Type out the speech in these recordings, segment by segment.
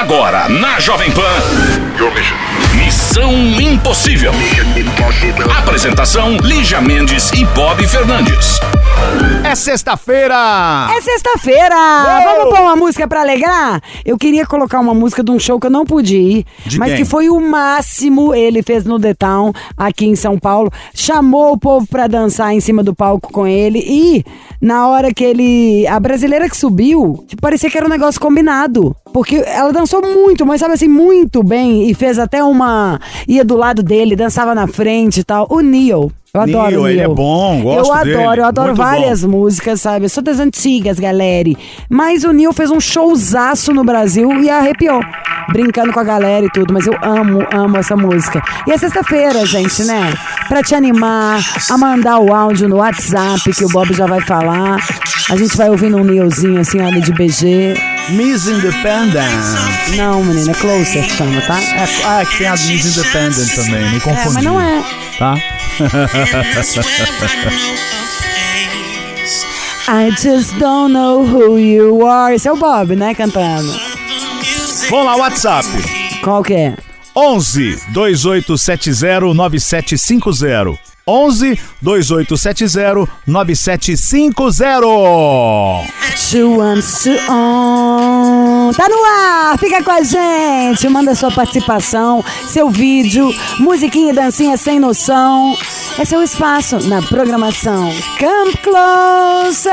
Agora, na Jovem Pan. Missão Impossível. Apresentação: Lígia Mendes e Bob Fernandes. É sexta-feira! É sexta-feira! Vamos pôr uma música pra alegrar? Eu queria colocar uma música de um show que eu não pude ir, De mas quem? que foi o máximo ele fez no The Town, aqui em São Paulo. Chamou o povo pra dançar em cima do palco com ele e na hora que ele. A brasileira que subiu, tipo, parecia que era um negócio combinado. Porque ela dançou muito, mas sabe assim, muito bem. Fez até uma. ia do lado dele, dançava na frente e tal. O Neil. Eu adoro o ele é bom, gosto Eu dele, adoro, eu adoro muito várias músicas, sabe? Eu sou das antigas, galera. Mas o Neil fez um showzaço no Brasil e arrepiou. Brincando com a galera e tudo, mas eu amo, amo essa música. E é sexta-feira, gente, né? Pra te animar, a mandar o áudio no WhatsApp, que o Bob já vai falar. A gente vai ouvindo um Neilzinho assim, olha, de BG. Miss Independent. Não, menina, é Closer que chama, tá? É, ah, que tem a Miss Independent também, me confundi. É, mas não é. Tá? I just don't know who you are. Esse é o Bob, né, cantando. Vamos lá, WhatsApp. Qual que é? 11 2870 9750. 11 2870 9750. She wants to Tá no ar! Fica com a gente! Manda sua participação, seu vídeo, musiquinha e dancinha sem noção. Esse é o espaço na programação Come Closer!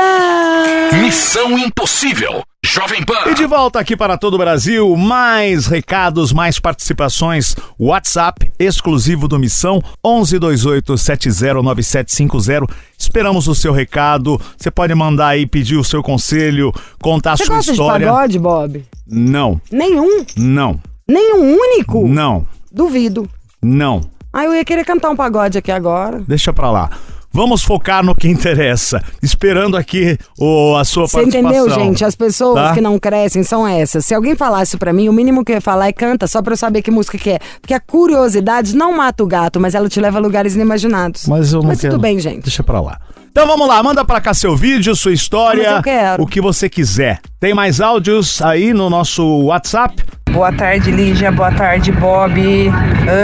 Missão Impossível. Jovem Pan. E de volta aqui para todo o Brasil, mais recados, mais participações. WhatsApp exclusivo do Missão 1128709750. Esperamos o seu recado. Você pode mandar aí pedir o seu conselho, contar a Você sua gosta história. de pagode, Bob? Não, Nenhum? não, Nenhum único? não, Duvido. não. Ah, eu ia querer cantar um pagode aqui agora. Deixa pra lá. Vamos focar no que interessa. Esperando aqui o, a sua Você participação. entendeu, gente? As pessoas Tá? que não crescem são essas. Se alguém falasse pra mim, o mínimo que eu ia falar é canta, só pra eu saber que música que é. Porque a curiosidade não mata o gato, mas ela te leva a lugares inimaginados. Mas eu não Mas quero. tudo bem, gente. Deixa pra lá. Então vamos lá, manda pra cá seu vídeo, sua história, Mas eu quero. o que você quiser. Tem mais áudios aí no nosso WhatsApp? Boa tarde, Lígia. Boa tarde, Bob.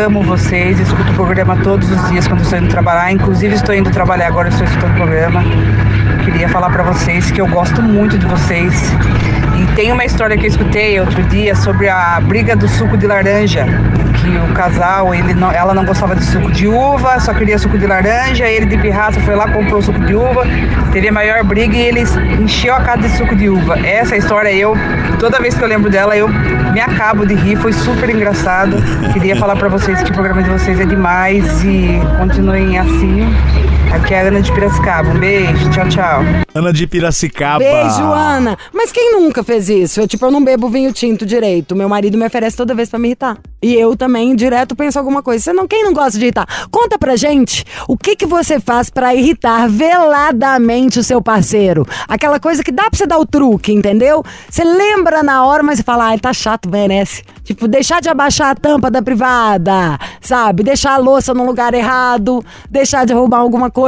Amo vocês. Escuto o programa todos os dias quando estou indo trabalhar. Inclusive, estou indo trabalhar agora, estou escutando o programa. Queria falar para vocês que eu gosto muito de vocês. E tem uma história que eu escutei outro dia sobre a briga do suco de laranja. Que o casal, ele não- ela não gostava de suco de uva, só queria suco de laranja. Ele de pirraça foi lá, comprou suco de uva. Teve a maior briga e ele encheu a casa de suco de uva. Essa história eu, toda vez que eu lembro dela, eu me acabo de rir. Foi super engraçado. Queria falar pra vocês que o programa de vocês é demais e continuem assim. Aqui é a Ana de Piracicaba. Um beijo. Tchau, tchau. Ana de Piracicaba. Beijo, Ana. Mas quem nunca fez isso? Eu, tipo, eu não bebo vinho tinto direito. Meu marido me oferece toda vez pra me irritar. E eu também, direto, penso alguma coisa. Você não, quem não gosta de irritar? Conta pra gente o que que você faz pra irritar veladamente o seu parceiro. Aquela coisa que dá pra você dar o truque, entendeu? Você lembra na hora, mas você fala, ai, tá chato, merece. Tipo, deixar de abaixar a tampa da privada, sabe? Deixar a louça no lugar errado, deixar de roubar alguma coisa.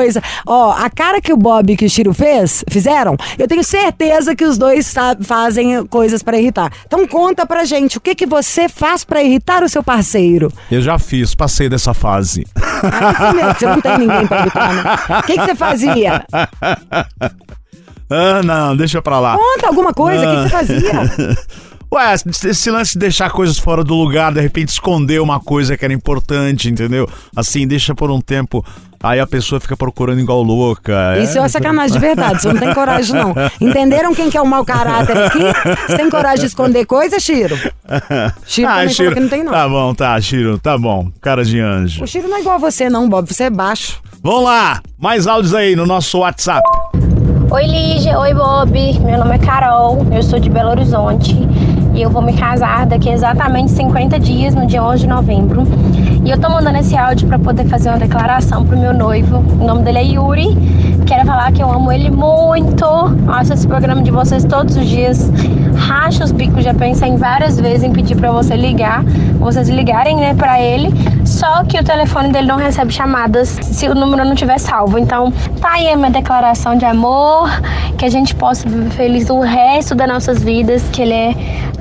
Ó, a cara que o Bob e que o Chiro fez, fizeram, eu tenho certeza que os dois fazem coisas pra irritar. Então conta pra gente, o que que você faz pra irritar o seu parceiro? Eu já fiz, passei dessa fase. Ah, mesmo, você não tem ninguém pra irritar, né? O que que você fazia? Ah, não, deixa pra lá. Conta alguma coisa, o que que você fazia? Ué, esse lance de deixar coisas fora do lugar, de repente esconder uma coisa que era importante, entendeu? Assim, deixa por um tempo, aí a pessoa fica procurando igual louca. Isso é uma sacanagem de verdade, você não tem coragem, não. Entenderam quem que é o mau caráter aqui? Você tem coragem de esconder coisa, Chiro? Chiro também falou que não tem, não. Tá bom, tá, Chiro, tá bom. Cara de anjo. O Chiro não é igual a você, não, Bob. Você é baixo. Vamos lá, mais áudios aí no nosso WhatsApp. Oi Lígia, oi Bob, meu nome é Carol, eu sou de Belo Horizonte e eu vou me casar daqui exatamente 50 dias, no dia 11 de novembro. E eu tô mandando esse áudio pra poder fazer uma declaração pro meu noivo. O nome dele é Yuri. Quero falar que eu amo ele muito. Faço esse programa de vocês todos os dias. Racha os bicos, já pensei em várias vezes em pedir pra você ligar, vocês ligarem, né, pra ele. Só que o telefone dele não recebe chamadas se o número não tiver salvo. Então, tá aí a minha declaração de amor, que a gente possa viver feliz o resto das nossas vidas, que ele é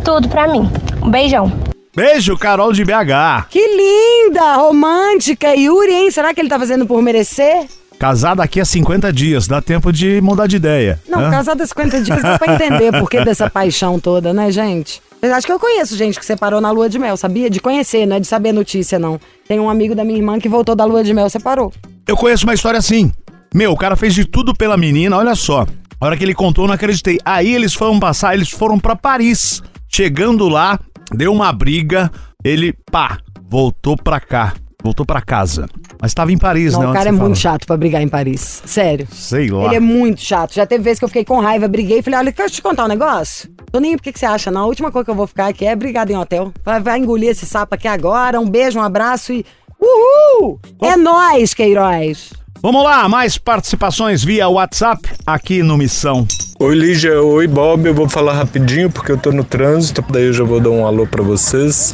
tudo pra mim. Um beijão. Beijo, Carol de BH. Que linda, romântica. Yuri, hein? Será que ele tá fazendo por merecer? Casada aqui há 50 dias, dá tempo de mudar de ideia. Não, Hã? casada há 50 dias dá pra entender por que dessa paixão toda, né, gente? Eu acho que eu conheço gente que separou na lua de mel, sabia? De conhecer, não é de saber notícia, não. Tem um amigo da minha irmã que voltou da lua de mel, separou. Eu conheço uma história assim. Meu, o cara fez de tudo pela menina, olha só. A hora que ele contou, eu não acreditei. Aí eles foram passar, eles foram pra Paris. Chegando lá, deu uma briga, ele, pá, voltou pra cá. Voltou pra casa. Mas tava em Paris, Não, né? o cara é você muito fala. chato pra brigar em Paris. Sério. Sei lá. Ele é muito chato. Já teve vezes que eu fiquei com raiva, briguei e falei: olha, quero te contar um negócio. Tô nem aí porque que você acha, não. A última coisa que eu vou ficar aqui é brigado em hotel. Vai, vai engolir esse sapo aqui agora. Um beijo, um abraço e. Uhul! É nóis, Queiroz! Vamos lá, mais participações via WhatsApp aqui no Missão. Oi Lígia, oi Bob, eu vou falar rapidinho porque eu tô no trânsito, daí eu já vou dar um alô pra vocês.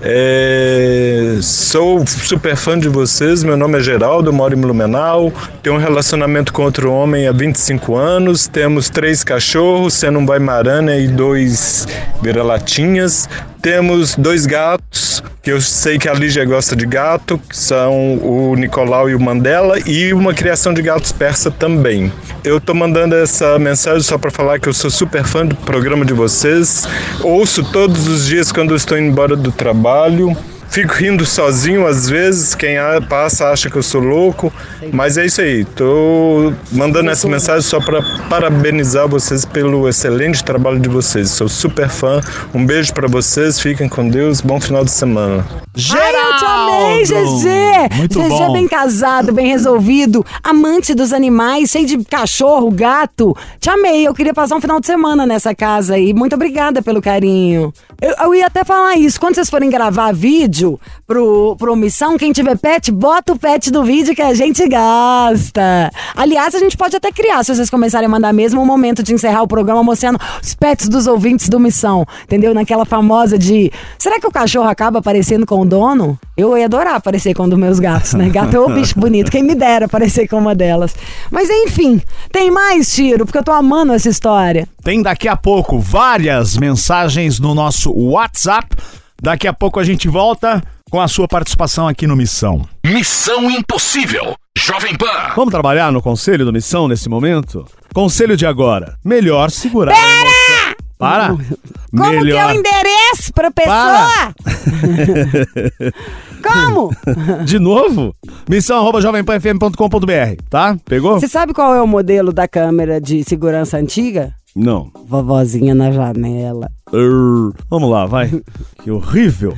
É, Sou super fã de vocês, meu nome é Geraldo, moro em Blumenau, tenho um relacionamento com outro homem há 25 anos, temos três cachorros, sendo um Baimarana e dois vira-latinhas. Temos dois gatos, que eu sei que a Lígia gosta de gato, que são o Nicolau e o Mandela, e uma criação de gatos persa também. Eu tô mandando essa mensagem só para falar que eu sou super fã do programa de vocês. Ouço todos os dias quando estou indo embora do trabalho. Fico rindo sozinho às vezes, quem a- passa acha que eu sou louco, mas é isso aí. Tô mandando essa mensagem só para parabenizar vocês pelo excelente trabalho de vocês. Sou super fã. Um beijo para vocês, fiquem com Deus, bom final de semana. Ai, eu te amei, GG! Muito GG bom. bem casado, bem resolvido, amante dos animais, cheio de cachorro, gato. Te amei, eu queria passar um final de semana nessa casa aí. Muito obrigada pelo carinho. Eu, eu ia até falar isso, quando vocês forem gravar vídeo pro, pro Missão, quem tiver pet, bota o pet do vídeo que a gente gosta. Aliás, a gente pode até criar, se vocês começarem a mandar mesmo, um momento de encerrar o programa mostrando os pets dos ouvintes do Missão. Entendeu? Naquela famosa de. Será que o cachorro acaba aparecendo com o dono? Eu ia adorar aparecer com um dos meus gatos, né? Gato é um bicho bonito. Quem me dera aparecer com uma delas. Mas enfim, tem mais, Tiro, porque eu tô amando essa história. Tem daqui a pouco várias mensagens no nosso WhatsApp. Daqui a pouco a gente volta com a sua participação aqui no Missão. Missão Impossível. Jovem Pan. Vamos trabalhar no conselho do Missão nesse momento? Conselho de agora. Melhor segurar a emoção. Para! Como que é Melhor. o endereço pra pessoa? Como? De novo? Missão arroba jovempanfm.com.br, tá? Pegou? Você sabe qual é o modelo da câmera de segurança antiga? Não. Vovozinha na janela. Urr. Vamos lá, vai. Que horrível.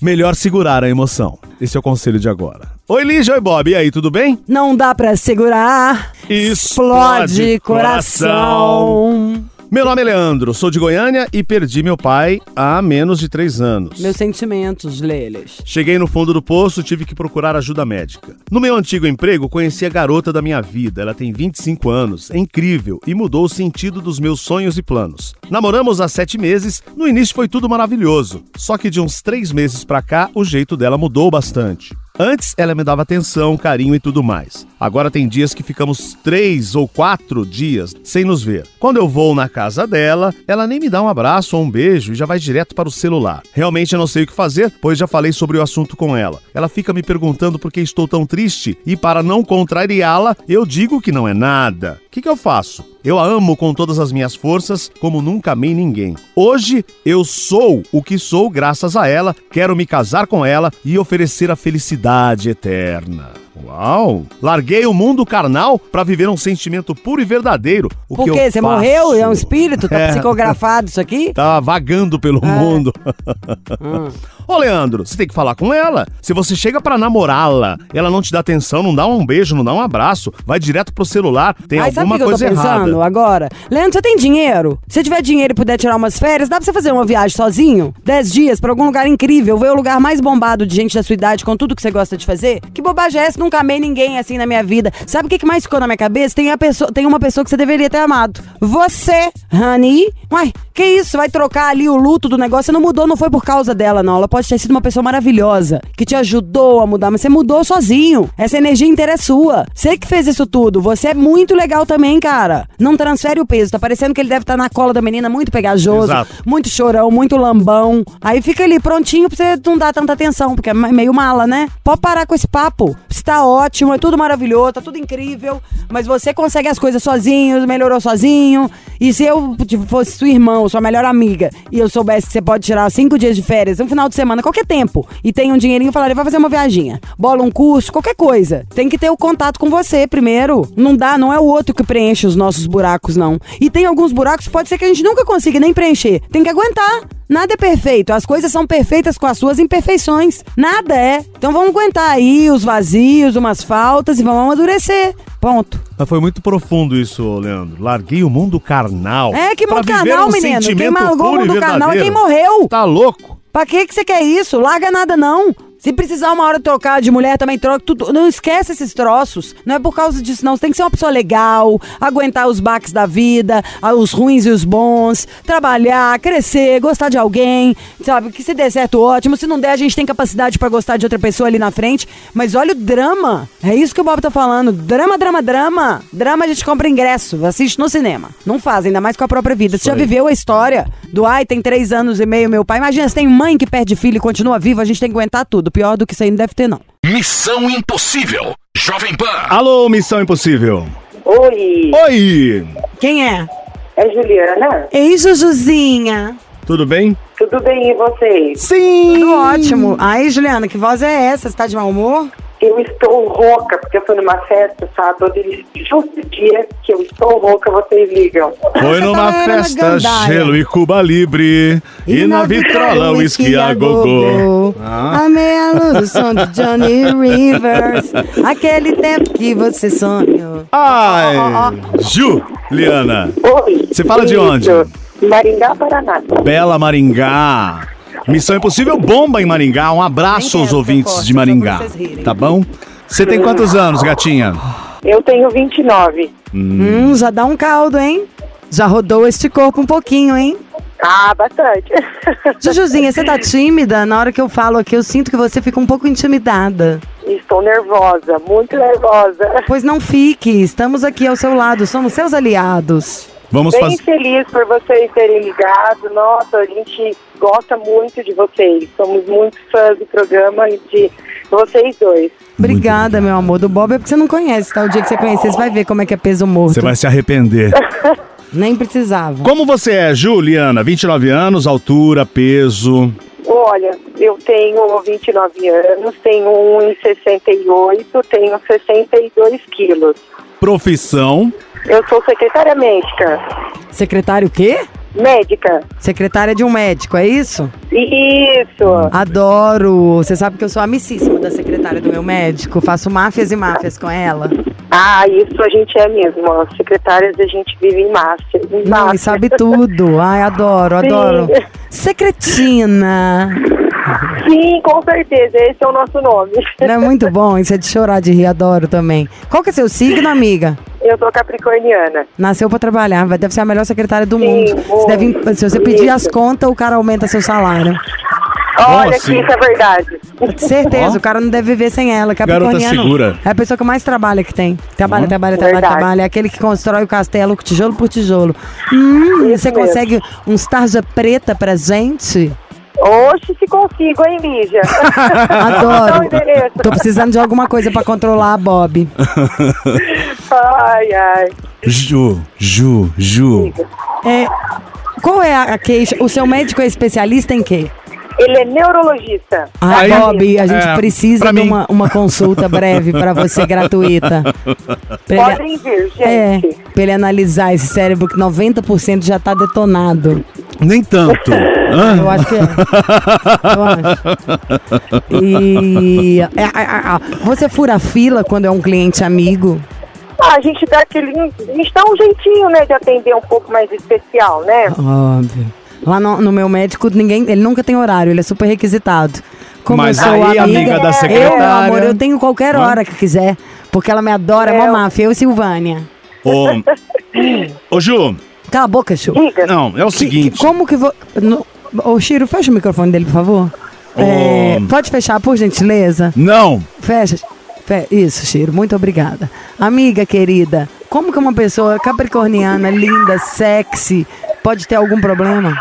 Melhor segurar a emoção. Esse é o conselho de agora. Oi, Lígia. Oi, Bob. E aí, tudo bem? Não dá pra segurar. Explode coração. Meu nome é Leandro, sou de Goiânia e perdi meu pai há menos de três anos. Meus sentimentos, Leles. Cheguei no fundo do poço, tive que procurar ajuda médica. No meu antigo emprego, conheci a garota da minha vida. Ela tem 25 anos, é incrível e mudou o sentido dos meus sonhos e planos. Namoramos há sete meses, no início foi tudo maravilhoso. Só que de uns três meses pra cá, o jeito dela mudou bastante. Antes ela me dava atenção, carinho e tudo mais. Agora tem dias que ficamos três ou quatro dias sem nos ver. Quando eu vou na casa dela, ela nem me dá um abraço ou um beijo e já vai direto para o celular. Realmente eu não sei o que fazer, pois já falei sobre o assunto com ela. Ela fica me perguntando por que estou tão triste e para não contrariá-la, eu digo que não é nada. O que, que eu faço? Eu a amo com todas as minhas forças, como nunca amei ninguém. Hoje eu sou o que sou graças a ela, quero me casar com ela e oferecer a felicidade eterna. Uau! Larguei o mundo carnal para viver um sentimento puro e verdadeiro. O Por que quê? Você faço? morreu? É um espírito? Tá É. psicografado isso aqui? Tá vagando pelo mundo. Hum. Ô, Leandro, você tem que falar com ela. Se você chega pra namorá-la, ela não te dá atenção, não dá um beijo, não dá um abraço, vai direto pro celular, tem sabe o alguma que eu tô coisa pensando errada. agora? Leandro, você tem dinheiro? Se tiver dinheiro e puder tirar umas férias, dá pra você fazer uma viagem sozinho? Dez dias pra algum lugar incrível, ver o lugar mais bombado de gente da sua idade com tudo que você gosta de fazer? Que bobagem é essa? Nunca amei ninguém assim na minha vida. Sabe o que que mais ficou na minha cabeça? Tem, a pessoa, tem uma pessoa que você deveria ter amado. Você, honey. Uai, que isso? Vai trocar ali o luto do negócio? Você não mudou, não foi por causa dela, não. Ela pode pode ter sido uma pessoa maravilhosa, que te ajudou a mudar, mas você mudou sozinho. Essa energia inteira é sua. Você que fez isso tudo. Você é muito legal também, cara. Não transfere o peso. Tá parecendo que ele deve estar na cola da menina muito pegajoso, Exato. muito chorão, muito lambão. Aí fica ali prontinho pra você não dar tanta atenção, porque é meio mala, né? Pode parar com esse papo. Está ótimo, é tudo maravilhoso, tá tudo incrível, mas você consegue as coisas sozinho, melhorou sozinho. E se eu tipo, fosse sua irmã ou sua melhor amiga e eu soubesse que você pode tirar cinco dias de férias, um final de semana, qualquer tempo, e tem um dinheirinho, eu falaria, vai fazer uma viaginha, bola um curso, qualquer coisa. Tem que ter o contato com você primeiro. Não dá, não é o outro que preenche os nossos buracos, não. E tem alguns buracos, pode ser que a gente nunca consiga nem preencher. Tem que aguentar. Nada é perfeito, as coisas são perfeitas com as suas imperfeições. Nada é. Então vamos aguentar aí os vazios, umas faltas e vamos amadurecer. Ponto. Mas foi muito profundo isso, Leandro. Larguei o mundo carnal. É, que mundo carnal, um menino. Quem largou o e mundo carnal é quem morreu. Tá louco? Pra que que você quer isso? Larga nada não. Se precisar uma hora trocar de mulher, também troca tudo. Não esquece esses troços. Não é por causa disso, não. Você tem que ser uma pessoa legal, aguentar os baques da vida, os ruins e os bons, trabalhar, crescer, gostar de alguém, sabe? Que se der certo, ótimo. Se não der, a gente tem capacidade pra gostar de outra pessoa ali na frente. Mas olha o drama. É isso que o Bob tá falando. Drama, drama, drama. Drama a gente compra ingresso, assiste no cinema. Não faz, ainda mais com a própria vida. Você já viveu a história do ai, tem três anos e meio, meu pai. Imagina, se tem mãe que perde filho e continua viva, a gente tem que aguentar tudo. Pior do que isso aí não deve ter, não. Missão Impossível. Jovem Pan. Alô, Missão Impossível. Oi, Oi! Quem é? é Juliana? Ei, Jujuzinha. Tudo bem? Tudo bem e vocês? Sim! Tudo ótimo. Ai, Juliana, que voz é essa? Você tá de mau humor? Eu estou rouca, porque eu fui numa festa sábado e justo o dia que eu estou rouca, vocês ligam. Foi Você numa festa, gelo e Cuba Libre. E, na vitrola, uísque a gogô. Ah. A meia luz, o som de Johnny Rivers. Aquele tempo que você sonhou. Ai! Juliana, Oi. Você fala de onde? Maringá, Paraná. Bela Maringá. Missão Impossível bomba em Maringá. Um abraço aos ouvintes de Maringá. Tá bom? Você tem quantos anos, gatinha? Eu tenho 29. Hum, já dá um caldo, hein? Já rodou este corpo um pouquinho, hein? Ah, bastante. Jujuzinha, você tá tímida? Na hora que eu falo aqui, eu sinto que você fica um pouco intimidada. Estou nervosa, muito nervosa. Pois não fique, estamos aqui ao seu lado, somos seus aliados. Vamos Bem fazer. feliz por vocês terem ligado. Nossa, a gente gosta muito de vocês. Somos muito fãs do programa e de vocês dois. Obrigada, meu amor. Do Bob é porque você não conhece, tá? O dia que você conhecer, você vai ver como é que é peso morto. Você vai se arrepender. Nem precisava. Como você é, Juliana? 29 anos, altura, peso. Olha, eu tenho 29 anos, tenho 1,68, tenho 62 quilos. Profissão. Eu sou secretária médica. Secretário o quê? Médica. Secretária de um médico, é isso? Isso. Adoro. Você sabe que eu sou amicíssima da secretária do meu médico. Faço máfias e máfias com ela. Ah, isso a gente é mesmo. As secretárias a gente vive em massa. Em Não, e sabe tudo. Ai, adoro, Sim. adoro. Secretina. Sim, com certeza. Esse é o nosso nome. Não é muito bom? Isso é de chorar de rir, adoro também. Qual que é seu signo, amiga? Eu sou capricorniana. Nasceu pra trabalhar, vai- deve ser a melhor secretária do Sim, mundo. Você deve- se você pedir as Isso. contas, o cara aumenta seu salário. Olha assim? que isso é verdade. Certeza, o cara não deve viver sem ela. Capricorniano segura. é a pessoa que mais trabalha que tem. Trabalha, trabalha, trabalha, Verdade. trabalha. É aquele que constrói o castelo tijolo por tijolo. Hum, você mesmo. consegue uns tarja preta pra gente? Oxe, se consigo, hein, Lígia? Adoro. Tô precisando de alguma coisa pra controlar a Bob. Ai, ai. Ju, Ju, Ju. É, qual é a, a queixa? O seu médico é especialista em quê? Ele é neurologista. Ah, Aí- Bob, a gente É, precisa de mim. uma, uma consulta breve pra você, gratuita. Pra ele- Podem vir, É, gente. pra ele analisar esse cérebro que 90% já tá detonado. Nem tanto. Eu acho que é. Eu acho. E. é, é, é, é. Você fura a fila quando é um cliente amigo? Ah, a gente dá aquele. A gente dá um jeitinho, né, de atender um pouco mais especial, né? Óbvio. Lá no, no meu médico, ninguém. Ele nunca tem horário, ele é super requisitado. Como Mas eu sou aí, amiga, amiga da Eu, secretária- meu amor, eu tenho qualquer hora que quiser. Porque ela me adora, é uma máfia. Eu e Silvânia. Ô, ô, Ju. Cala a boca, Chu. Diga. Não, é o Que- seguinte. que- como que vou. No... Ô, Chiro, fecha o microfone dele, por favor. É, pode fechar, por gentileza? Não. Fecha. Fe- Isso, Chiro, muito obrigada. Amiga querida, como que uma pessoa capricorniana, linda, sexy, pode ter algum problema?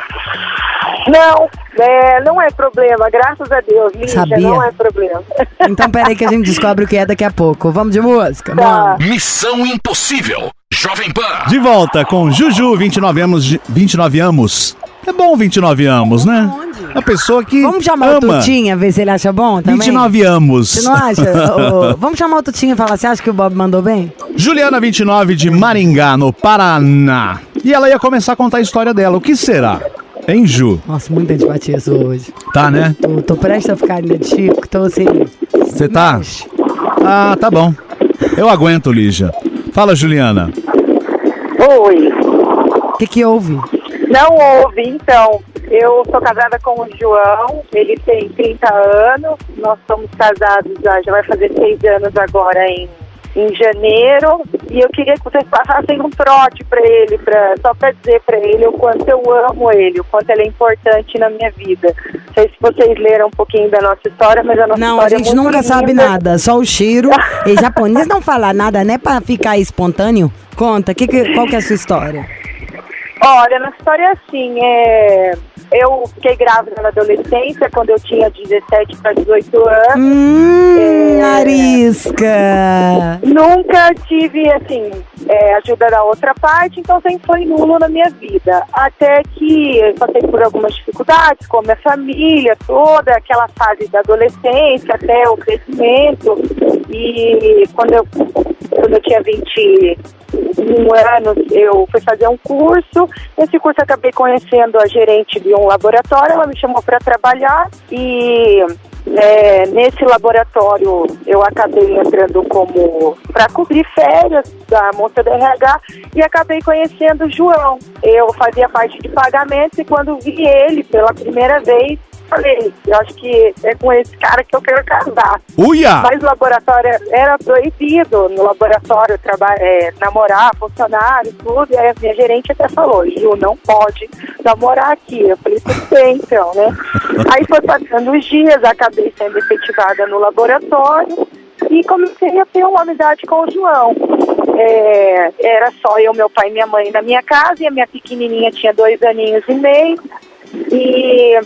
Não, é, não é problema, graças a Deus, Lígia, Sabia. não é problema. Então peraí que a gente descobre o que é daqui a pouco. Vamos de música? Tá. Vamos. Missão Impossível. Jovem Pan. De volta com Juju, 29 anos. de- 29 anos. É bom 29 anos, né? A pessoa que Vamos chamar o ama. Tutinha, ver se ele acha bom também? 29 anos. Você não acha? Ô, vamos chamar o Tutinha e falar, você acha que o Bob mandou bem? Juliana, 29, de Maringá, no Paraná. E ela ia começar a contar a história dela. O que será? Hein, Ju? Nossa, muita antipatia sua hoje. Tá, né? Tô, tô prestes a ficar linda de Chico, tô assim... Você tá? Ah, tá bom. Eu aguento, Lígia. Fala, Juliana. Oi. O que que houve? Não houve, então. Eu sou casada com o João, ele tem 30 anos, nós somos casados já, já vai fazer seis anos agora em, em janeiro. E eu queria que vocês passassem um trote para ele, pra, só para dizer para ele o quanto eu amo ele, o quanto ele é importante na minha vida. Não sei se vocês leram um pouquinho da nossa história, mas a nossa Não, a história é gente muito nunca sabe linda. nada, só o Chiro. E japonês não fala nada, né, pra ficar espontâneo? Conta, que que, qual que é a sua história? Olha, na história é assim, é... eu fiquei grávida na adolescência, quando eu tinha 17 para 18 anos. Hum, É. arisca. Nunca tive, assim, é, ajuda da outra parte, então sempre foi nulo na minha vida. Até que eu passei por algumas dificuldades, com a minha família toda, aquela fase da adolescência até o crescimento. E quando eu, quando eu tinha 21 anos, eu fui fazer um curso. Nesse curso acabei conhecendo a gerente de um laboratório, ela me chamou para trabalhar e é, nesse laboratório eu acabei entrando como para cobrir férias da moça da RH e acabei conhecendo o João. Eu fazia parte de pagamentos e quando vi ele pela primeira vez, falei, eu acho que é com esse cara que eu quero casar. Uia! Mas o laboratório era proibido no laboratório traba é, namorar, funcionário, tudo. E aí a minha gerente até falou, Ju, não pode namorar aqui. Eu falei, tudo bem então, né? aí foi passando os dias, acabei sendo efetivada no laboratório e comecei a ter uma amizade com o João. É, era só eu, meu pai e minha mãe na minha casa e a minha pequenininha tinha dois aninhos e meio. E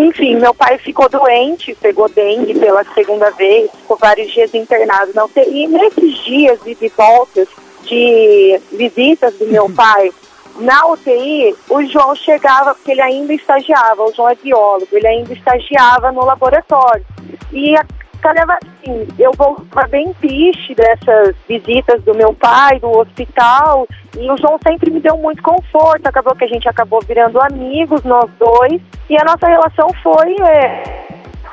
enfim, meu pai ficou doente, pegou dengue pela segunda vez, ficou vários dias internado na UTI. E nesses dias de voltas de visitas do meu pai na UTI, o João chegava, porque ele ainda estagiava, o João é biólogo, ele ainda estagiava no laboratório. E a calhava assim, eu voltava bem triste dessas visitas do meu pai, do hospital, e o João sempre me deu muito conforto, acabou que a gente acabou virando amigos, nós dois, e a nossa relação foi é,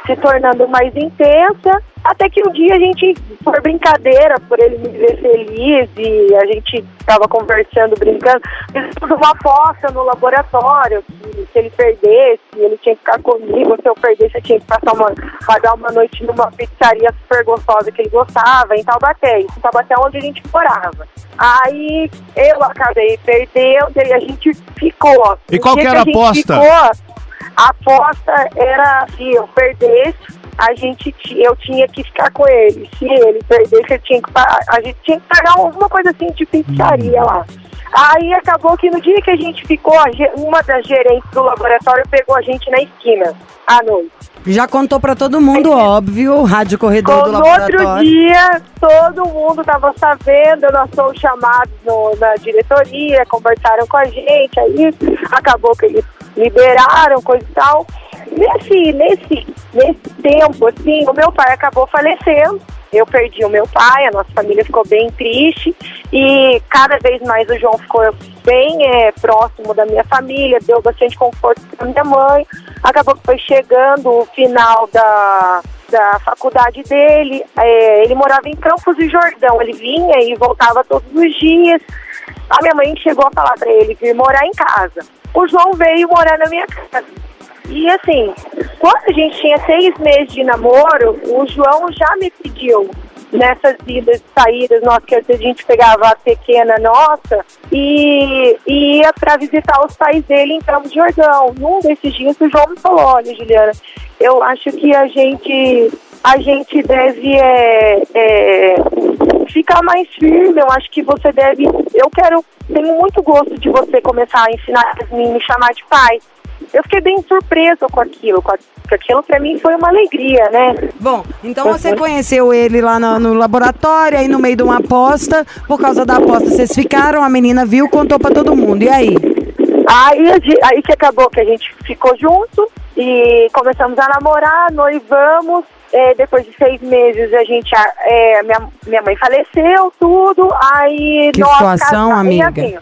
se tornando mais intensa, até que um dia a gente, por brincadeira, por ele me ver feliz, e a gente estava conversando, brincando, fizemos uma aposta no laboratório, que se ele perdesse, ele tinha que ficar comigo, se eu perdesse, eu tinha que passar uma, pagar uma noite numa pizzaria super gostosa que ele gostava, em Taubaté, em Taubaté onde a gente morava. Aí eu acabei perdendo e a gente ficou. E qual que era a aposta? ficou, a aposta era se eu perdesse, a gente eu tinha que ficar com ele. Se ele perdesse, eu tinha que a gente tinha que pagar alguma coisa assim de pizzaria lá. Aí acabou que no dia que a gente ficou, uma das gerentes do laboratório pegou a gente na esquina à noite. Já contou pra todo mundo, óbvio, Rádio Corredor do No Laboratório. outro dia, todo mundo estava sabendo, nós fomos chamados no- na diretoria, conversaram com a gente, aí acabou que eles liberaram, coisa e tal. Nesse, nesse, nesse tempo, assim, o meu pai acabou falecendo. Eu perdi o meu pai, a nossa família ficou bem triste e cada vez mais o João ficou bem é, próximo da minha família, deu bastante conforto para minha mãe. Acabou que foi chegando o final da, da faculdade dele. É, ele morava em Campos do Jordão, ele vinha e voltava todos os dias. A minha mãe chegou a falar para ele vir morar em casa. O João veio morar na minha casa. E assim, quando a gente tinha seis meses de namoro, o João já me pediu nessas idas e saídas, nossa, que a gente pegava a pequena nossa e, e ia para visitar os pais dele em Campos de Jordão. Num desses dias o João me falou, olha, Juliana, eu acho que a gente a gente deve é, é, ficar mais firme. Eu acho que você deve. Eu quero. Tenho muito gosto de você começar a ensinar a me chamar de pai. Eu fiquei bem surpresa com aquilo. Com aquilo para mim foi uma alegria, né? Bom, então você conheceu ele lá no, no, laboratório, aí no meio de uma aposta. Por causa da aposta, vocês ficaram, a menina viu, contou para todo mundo. E aí? Aí, aí que acabou que a gente ficou junto e começamos a namorar, noivamos. É, depois de seis meses a gente é, minha, minha mãe faleceu, tudo. Aí que nós situação, amiga. Assim,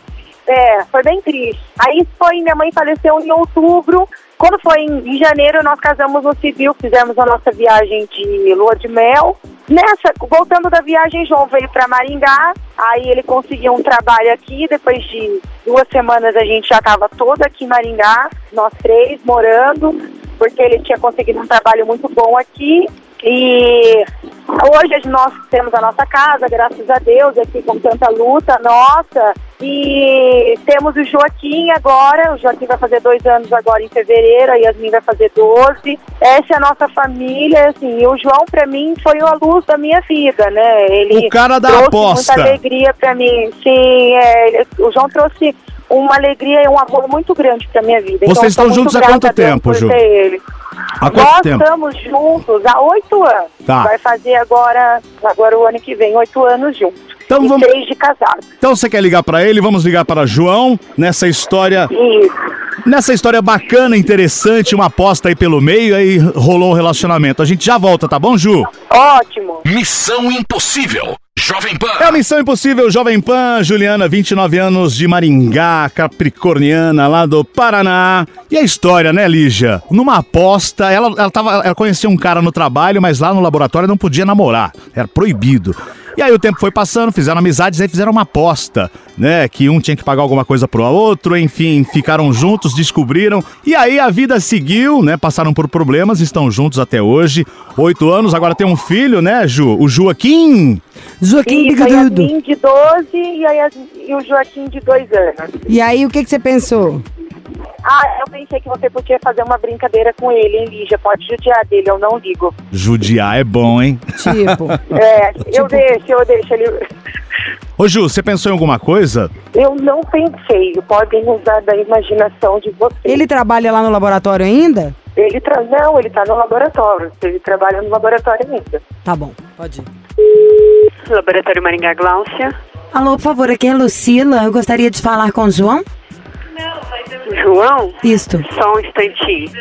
é, foi bem triste. Aí foi, minha mãe faleceu em outubro. Quando foi em, janeiro, nós casamos no civil, fizemos a nossa viagem de lua de mel. Nessa, voltando da viagem, João veio para Maringá. Aí ele conseguiu um trabalho aqui. Depois de duas semanas, a gente já estava toda aqui em Maringá, nós três morando porque ele tinha conseguido um trabalho muito bom aqui. E hoje nós temos a nossa casa, graças a Deus, aqui com tanta luta nossa. E temos o Joaquim agora, o Joaquim vai fazer dois anos agora em fevereiro, a Yasmin vai fazer 12. Essa é a nossa família, assim, e o João para mim foi a luz da minha vida, né? Ele o cara da trouxe aposta. muita alegria para mim, sim, é, o João trouxe uma alegria e um amor muito grande para minha vida. Vocês então, estão juntos há quanto tempo, Ju? Ele. Há quanto Nós tempo? estamos juntos há oito anos. Tá. Vai fazer agora, agora o ano que vem, oito anos juntos. Então e vamos- três de casado. Então você quer ligar pra ele? Vamos ligar para João nessa história, Isso. nessa história bacana, interessante, uma aposta aí pelo meio, aí rolou um relacionamento. A gente já volta, tá bom, Ju? Ótimo. Missão Impossível. Jovem Pan. É a Missão Impossível Jovem Pan, Juliana, 29 anos de Maringá, capricorniana, lá do Paraná. E a história, né, Lígia? Numa aposta, ela, ela, tava, ela conhecia um cara no trabalho, mas lá no laboratório não podia namorar, era proibido. E aí o tempo foi passando, fizeram amizades, aí fizeram uma aposta, né? Que um tinha que pagar alguma coisa pro outro, enfim, ficaram juntos, descobriram. E aí a vida seguiu, né? Passaram por problemas, estão juntos até hoje. Oito anos, agora tem um filho, né, Ju? O Joaquim. Joaquim Isso, Bigodudo. De 12 e, a Yasmin- e o Joaquim de dois anos. E aí, o que, que você pensou? Ah, eu pensei que você podia fazer uma brincadeira com ele, hein, Lígia? Pode judiar dele, eu não ligo. Judiar é bom, hein? Tipo, É, eu deixo, eu deixo ele. Ô Ju, você pensou em alguma coisa? Eu não pensei, podem usar da imaginação de vocês. ele trabalha lá no laboratório ainda? Ele tra... Não, ele tá no laboratório. Ele trabalha no laboratório ainda. Tá bom, pode ir. Laboratório Maringá Gláucia. Alô, por favor, aqui é a Lucila. Eu gostaria de falar com o João. João, Isto. só um instantinho.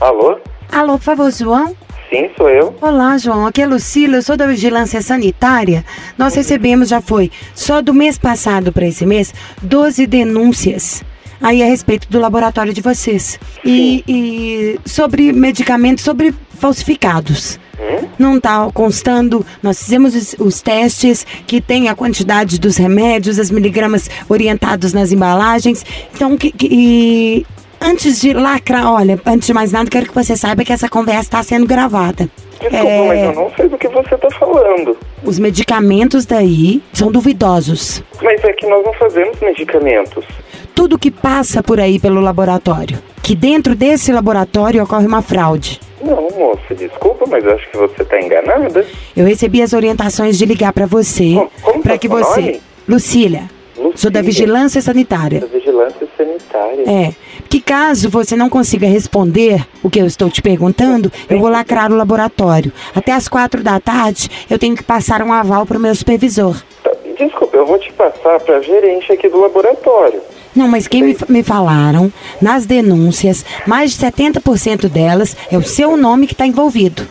Alô? Alô, por favor, João? Sim, sou eu. Olá, João. Aqui é a Lucila, eu sou da Vigilância Sanitária. Nós recebemos, já foi, só do mês passado para esse mês, 12 denúncias aí a respeito do laboratório de vocês. E, e sobre medicamentos, sobre falsificados. Não está constando, nós fizemos os, os testes que tem a quantidade dos remédios, as miligramas orientados nas embalagens. Então, que, que- antes de lacrar, olha, antes de mais nada, quero que você saiba que essa conversa está sendo gravada. Desculpa, É. mas eu não sei do que você tá falando. Os medicamentos daí são duvidosos. Mas é que nós não fazemos medicamentos. Tudo que passa por aí pelo laboratório. Que dentro desse laboratório ocorre uma fraude. Não, moça, desculpa, mas acho que você tá enganada. Eu recebi as orientações de ligar pra você, para tá que você, nome? Lucília, sou da Lucília. Vigilância Sanitária. Da vigilância sanitária. É, que caso você não consiga responder o que eu estou te perguntando, eu vou lacrar o laboratório. Até às quatro da tarde, eu tenho que passar um aval pro meu supervisor. Tá, Desculpa, eu vou te passar pra gerente aqui do laboratório. Não, mas quem me, me falaram, nas denúncias, mais de 70% delas é o seu nome que está envolvido.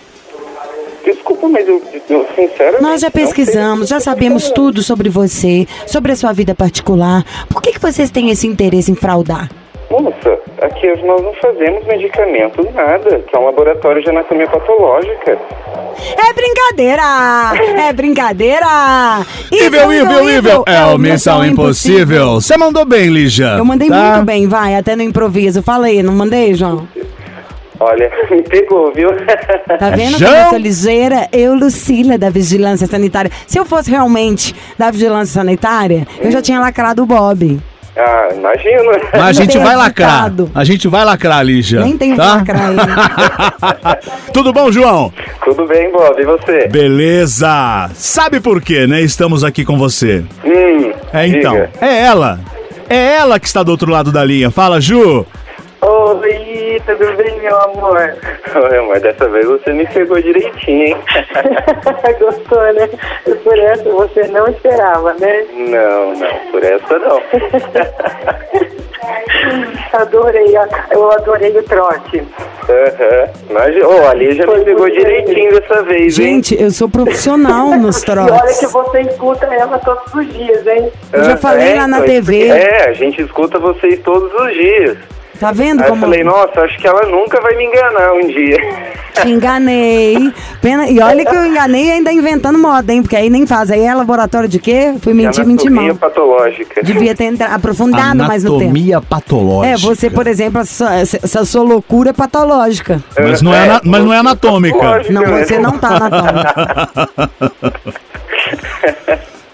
Desculpa, mas eu, eu sinceramente... Nós já pesquisamos, já sabemos tudo sobre você, sobre a sua vida particular. Por que, que vocês têm esse interesse em fraudar? Moça, aqui nós não fazemos medicamento, nada. Que é um laboratório de anatomia patológica. É brincadeira! É brincadeira! Evil, evil, evil! É o Missão Impossível. Você mandou bem, Lígia. Eu mandei tá? muito bem, vai, até no improviso. Falei, não mandei, João? Olha, me pegou, viu? Tá vendo João? como eu sou ligeira? Eu, Lucila, da Vigilância Sanitária. Se eu fosse realmente da Vigilância Sanitária, eu já tinha lacrado o Bob. Ah, imagino. Mas a gente vai lacrar. A gente vai lacrar, Lígia. Nem tem tá? lacrar ainda. Tudo bom, João? Tudo bem, Bob, e você? Beleza. Sabe por quê, né? Estamos aqui com você. Hum, É então. diga. É ela. É ela que está do outro lado da linha. Fala, Ju. Oi, tudo bem, meu amor? Olha, mas dessa vez você me pegou direitinho, hein? Gostou, né? Por essa você não esperava, né? Não, não, por essa não. Adorei, a- eu adorei o trote. Aham. Mas, ô, ali já me pegou direitinho dessa vez, hein? Gente, eu sou profissional nos E olha que trotes. você escuta ela todos os dias, hein? Eu já Ah, falei é, lá na então, TV. É, a gente escuta vocês todos os dias. Tá vendo Aí eu como falei, nossa, acho que ela nunca vai me enganar um dia. te enganei? Pena... E olha que eu enganei ainda inventando moda, hein? Porque aí nem faz. Aí é laboratório de quê? Fui mentir, mentir Anatomia mal. patológica. Devia ter entra- aprofundado mais no tempo. Anatomia patológica. É, você, por exemplo, a sua- essa sua loucura é patológica. Mas não é, ana- mas não é anatômica. patológica, Não, né? você não tá anatômica.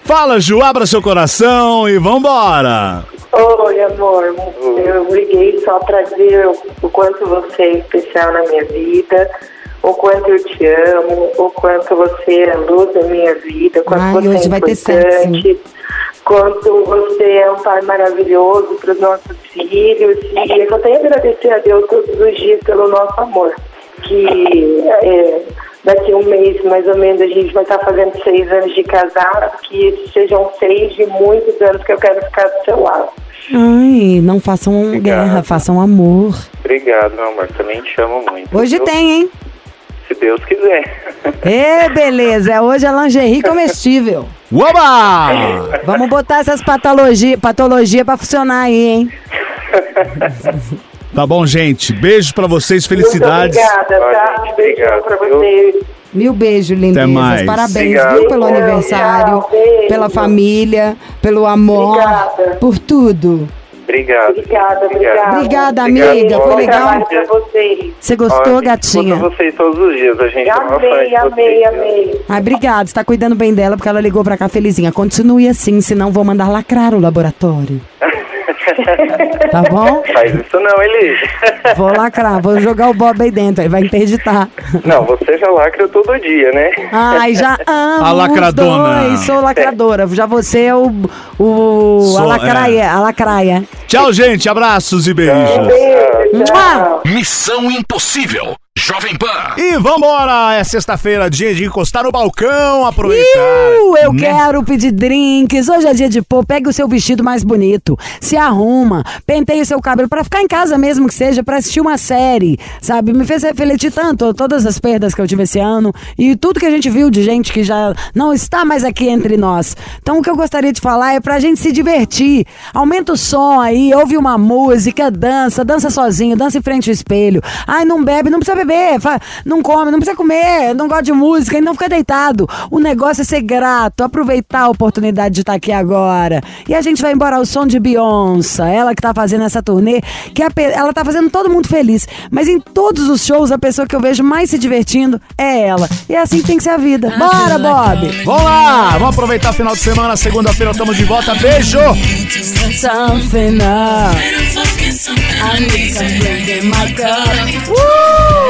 Fala, Ju, abra seu coração e vambora. Oi, amor. Eu liguei só pra dizer o, quanto você é especial na minha vida, o quanto eu te amo, o quanto você é a luz da minha vida, o quanto Ai, você hoje é vai ter importante, quanto você é um pai maravilhoso para os nossos filhos. E eu tenho a agradecer a Deus todos os dias pelo nosso amor. Que é, daqui a um mês, mais ou menos, a gente vai estar fazendo seis anos de casado, que sejam seis de muitos anos que eu quero ficar do seu lado. Ai, não façam Obrigado. guerra, façam amor. Obrigado, meu amor. Também te amo muito. Hoje viu? tem, hein? Se Deus quiser. Ê, beleza. Hoje é lingerie comestível. Oba! Vamos botar essas patologia, patologia pra funcionar aí, hein? Tá bom, gente. Beijo pra vocês, felicidades. Muito obrigada, tá? Um obrigado, pra vocês. Mil beijos, lindezas. mais. Parabéns, Obrigado. viu, pelo aniversário, beijo. pela família, pelo amor, Obrigada. por tudo. Obrigado. Obrigada, obrigada. Obrigada, Obrigado, amiga. Foi legal. trabalho pra vocês. Você gostou, a gente gatinha? escuta vocês todos os dias. A gente é Amei, amei, amei. Ai, obrigado. Você tá cuidando bem dela porque ela ligou pra cá felizinha. Continue assim, senão vou mandar lacrar o laboratório. Tá bom? Faz isso não, Eli. Vou lacrar, vou jogar o Bob aí dentro, ele vai interditar. Não, você já lacra todo dia, né? Ai, já amo A lacradona. dois. Sou lacradora. Já você é o, o Sou, a lacraia, a lacraia. Tchau, gente. Abraços e beijos. Beijo! Missão Impossível. Jovem Pan. E vambora! É sexta-feira, dia de encostar no balcão, aproveitar. Iu, eu né? quero pedir drinks. Hoje é dia de pôr. Pega o seu vestido mais bonito, se arruma, penteia o seu cabelo pra ficar em casa mesmo que seja, pra assistir uma série, sabe? Me fez refletir tanto todas as perdas que eu tive esse ano e tudo que a gente viu de gente que já não está mais aqui entre nós. Então o que eu gostaria de falar é pra gente se divertir. Aumenta o som aí, ouve uma música, dança, dança sozinho, dança em frente ao espelho. Ai, não bebe, não precisa beber, fa- não come, não precisa comer, não gosta de música e não fica deitado. O negócio é ser grato, aproveitar a oportunidade de estar aqui agora. E a gente vai embora ao som de Beyoncé, ela que tá fazendo essa turnê, que a ela tá fazendo todo mundo feliz. Mas em todos os shows, a pessoa que eu vejo mais se divertindo é ela. E é assim que tem que ser a vida. Bora, Bob! Vamos lá! Vamos aproveitar o final de semana. Segunda-feira estamos de volta. Beijo! Something up. I need some in my cup. Uh!